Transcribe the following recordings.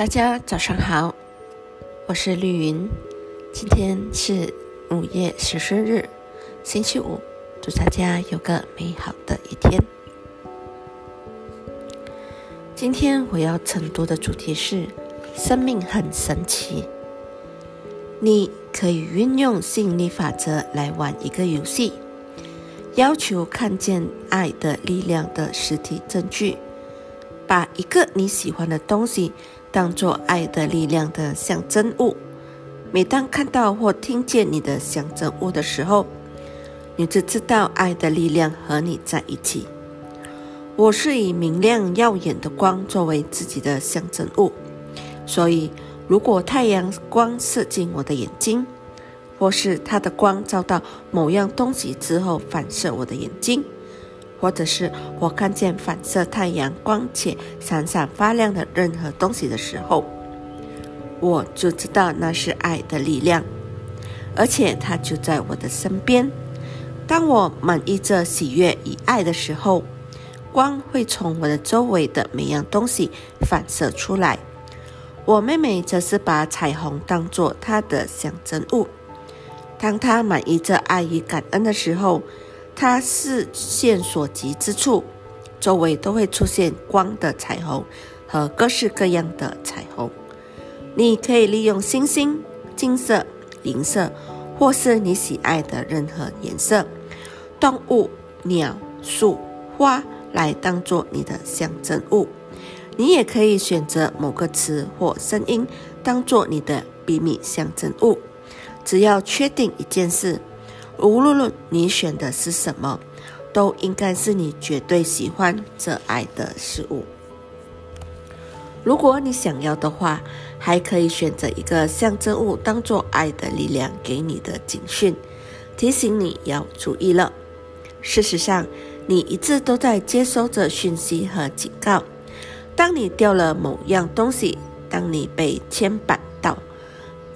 大家早上好，我是绿云。今天是五月十四日，星期五。祝大家有个美好的一天。今天我要晨读的主题是：生命很神奇。你可以运用吸引力法则来玩一个游戏，要求看见爱的力量的实体证据。把一个你喜欢的东西当做爱的力量的象征物。每当看到或听见你的象征物的时候，你就知道爱的力量和你在一起。我是以明亮耀眼的光作为自己的象征物，所以如果太阳光射进我的眼睛，或是它的光照到某样东西之后反射我的眼睛。或者是我看见反射太阳光且闪闪发亮的任何东西的时候，我就知道那是爱的力量，而且它就在我的身边。当我满意着喜悦与爱的时候，光会从我的周围的每样东西反射出来。我妹妹则是把彩虹当作她的象征物。当她满意着爱与感恩的时候，它视线所及之处，周围都会出现光的彩虹和各式各样的彩虹。你可以利用星星、金色、银色，或是你喜爱的任何颜色、动物、鸟、树、花来当做你的象征物。你也可以选择某个词或声音当做你的秘密象征物。只要确定一件事。无论你选的是什么，都应该是你绝对喜欢、热爱的事物。如果你想要的话，还可以选择一个象征物当做爱的力量给你的警讯，提醒你要注意了。事实上，你一直都在接收着讯息和警告。当你掉了某样东西，当你被牵绊，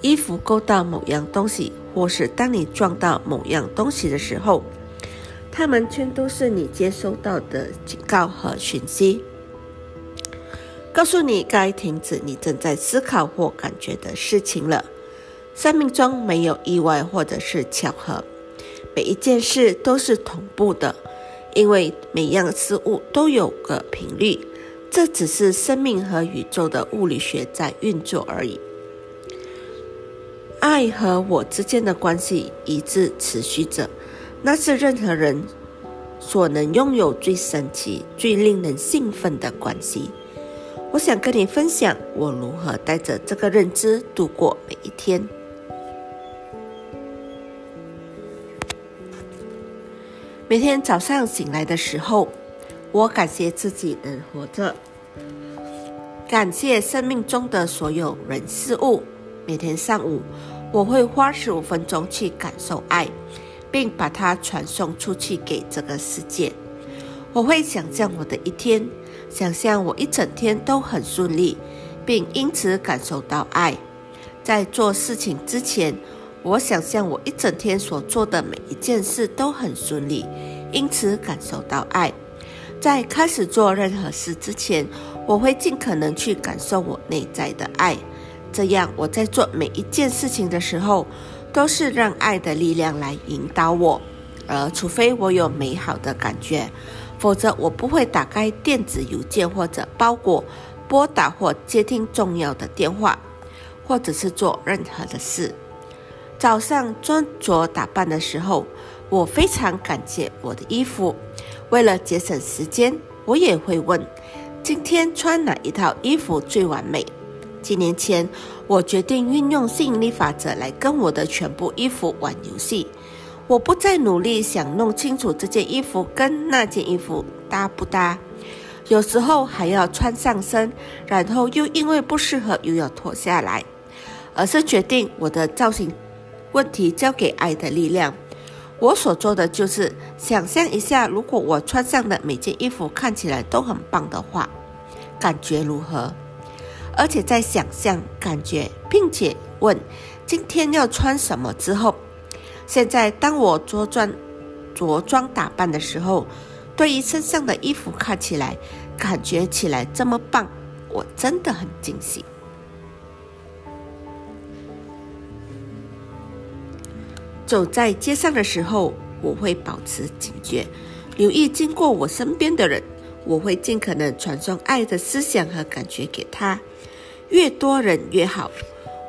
衣服勾到某样东西。或是当你撞到某样东西的时候，它们全都是你接收到的警告和讯息，告诉你该停止你正在思考或感觉的事情了。生命中没有意外或者是巧合，每一件事都是同步的，因为每样事物都有个频率，这只是生命和宇宙的物理学在运作而已。爱和我之间的关系一直持续着，那是任何人所能拥有最神奇、最令人兴奋的关系。我想跟你分享我如何带着这个认知度过每一天。每天早上醒来的时候，我感谢自己能活着，感谢生命中的所有人事物。每天上午。我会花十五分钟去感受爱，并把它传送出去给这个世界。我会想象我的一天，想象我一整天都很顺利，并因此感受到爱。在做事情之前，我想象我一整天所做的每一件事都很顺利，因此感受到爱。在开始做任何事之前，我会尽可能去感受我内在的爱。这样，我在做每一件事情的时候，都是让爱的力量来引导我。而除非我有美好的感觉，否则我不会打开电子邮件或者包裹，拨打或接听重要的电话，或者是做任何的事。早上穿着打扮的时候，我非常感谢我的衣服。为了节省时间，我也会问：今天穿哪一套衣服最完美？几年前，我决定运用吸引力法则来跟我的全部衣服玩游戏。我不再努力想弄清楚这件衣服跟那件衣服搭不搭，有时候还要穿上身，然后又因为不适合又要脱下来，而是决定我的造型问题交给爱的力量。我所做的就是想象一下，如果我穿上的每件衣服看起来都很棒的话，感觉如何？而且在想象感觉并且问今天要穿什么之后现在当我着装着装打扮的时候对于身上的衣服看起来感觉起来这么棒我真的很惊喜。走在街上的时候我会保持警觉留意经过我身边的人我会尽可能传送爱的思想和感觉给他，越多人越好。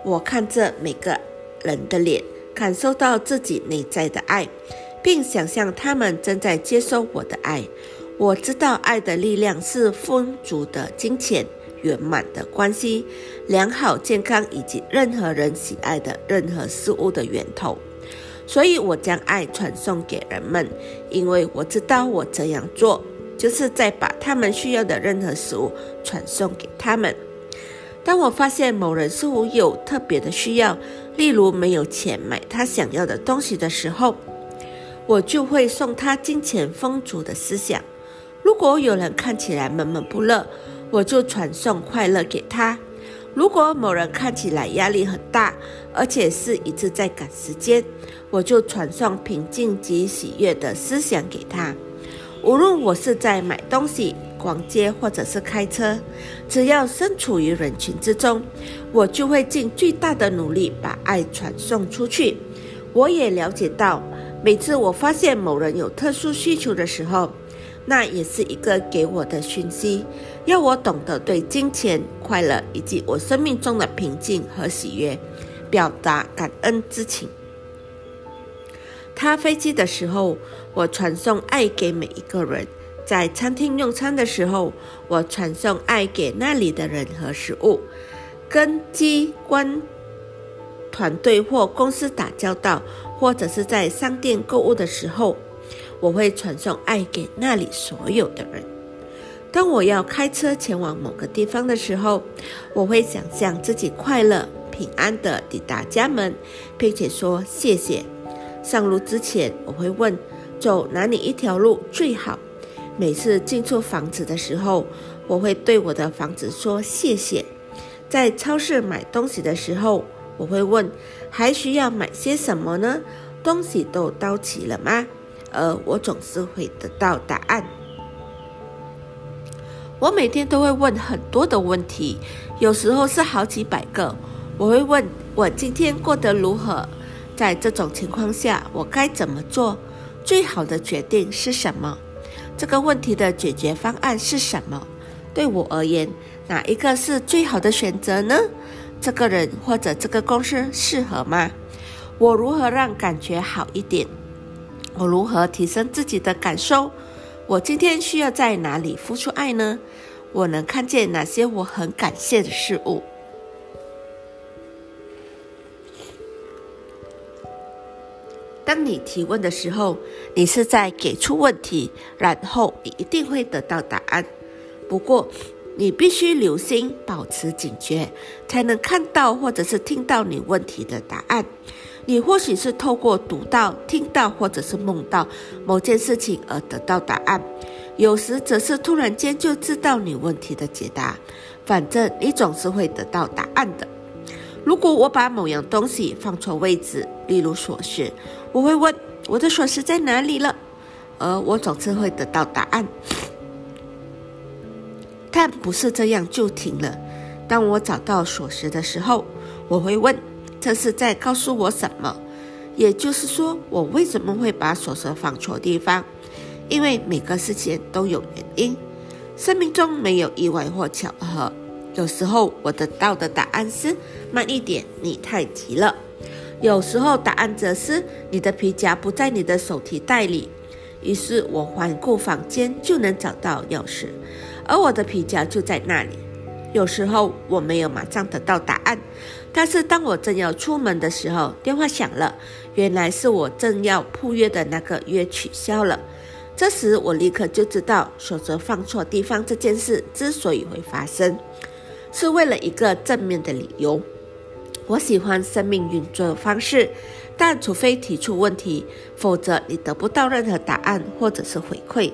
我看着每个人的脸，感受到自己内在的爱，并想象他们正在接收我的爱。我知道爱的力量是丰足的金钱、圆满的关系、良好健康以及任何人喜爱的任何事物的源头。所以我将爱传送给人们，因为我知道我这样做。就是在把他们需要的任何食物传送给他们。当我发现某人似乎有特别的需要，例如没有钱买他想要的东西的时候，我就会送他金钱丰足的思想。如果有人看起来闷闷不乐，我就传送快乐给他。如果某人看起来压力很大，而且是一直在赶时间，我就传送平静及喜悦的思想给他。无论我是在买东西、逛街，或者是开车，只要身处于人群之中，我就会尽最大的努力把爱传送出去。我也了解到，每次我发现某人有特殊需求的时候，那也是一个给我的讯息，要我懂得对金钱、快乐以及我生命中的平静和喜悦表达感恩之情。搭飞机的时候。我传送爱给每一个人，在餐厅用餐的时候，我传送爱给那里的人和食物；跟机关团队或公司打交道，或者是在商店购物的时候，我会传送爱给那里所有的人。当我要开车前往某个地方的时候，我会想象自己快乐平安地抵达家门，并且说谢谢。上路之前，我会问。走哪里一条路最好？每次进出房子的时候，我会对我的房子说谢谢。在超市买东西的时候，我会问还需要买些什么呢？东西都到齐了吗？而我总是会得到答案。我每天都会问很多的问题，有时候是好几百个。我会问我今天过得如何？在这种情况下，我该怎么做？最好的决定是什么？这个问题的解决方案是什么？对我而言，哪一个是最好的选择呢？这个人或者这个公司适合吗？我如何让感觉好一点？我如何提升自己的感受？我今天需要在哪里付出爱呢？我能看见哪些我很感谢的事物？当你提问的时候，你是在给出问题，然后你一定会得到答案。不过，你必须留心，保持警觉，才能看到或者是听到你问题的答案。你或许是透过读到、听到或者是梦到某件事情而得到答案，有时则是突然间就知道你问题的解答。反正你总是会得到答案的。如果我把某样东西放错位置，例如锁匙，我会问我的锁匙在哪里了，而我总是会得到答案。但不是这样就停了。当我找到锁匙的时候，我会问这是在告诉我什么？也就是说，我为什么会把锁匙放错地方？因为每个事情都有原因，生命中没有意外或巧合。有时候我得到的答案是慢一点，你太急了。有时候答案则是你的皮夹不在你的手提袋里。于是我环顾房间就能找到钥匙，而我的皮夹就在那里。有时候我没有马上得到答案，但是当我正要出门的时候，电话响了，原来是我正要赴约的那个约取消了。这时我立刻就知道锁匙放错地方这件事之所以会发生。是为了一个正面的理由。我喜欢生命运作的方式，但除非提出问题，否则你得不到任何答案或者是回馈。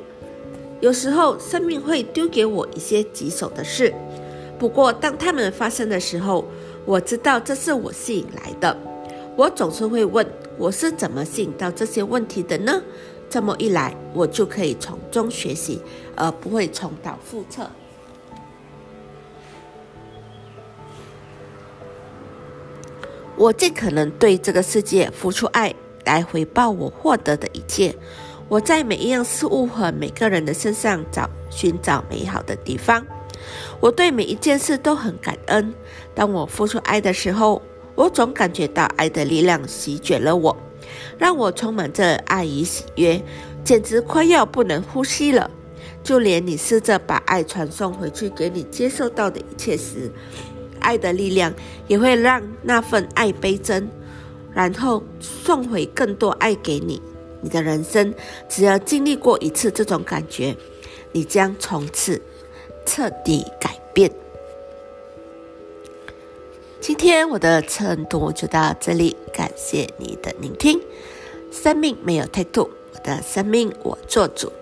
有时候生命会丢给我一些棘手的事，不过当它们发生的时候，我知道这是我吸引来的。我总是会问：我是怎么吸引到这些问题的呢？这么一来，我就可以从中学习，而不会重蹈覆辙。我尽可能对这个世界付出爱，来回报我获得的一切。我在每一样事物和每个人的身上找寻找美好的地方。我对每一件事都很感恩。当我付出爱的时候，我总感觉到爱的力量席卷了我，让我充满着爱与喜悦，简直快要不能呼吸了。就连你试着把爱传送回去给你接受到的一切时，爱的力量也会让那份爱倍增，然后送回更多爱给你。你的人生只要经历过一次这种感觉，你将从此彻底改变。今天我的晨读就到这里，感谢你的聆听。生命没有太多，我的生命我做主。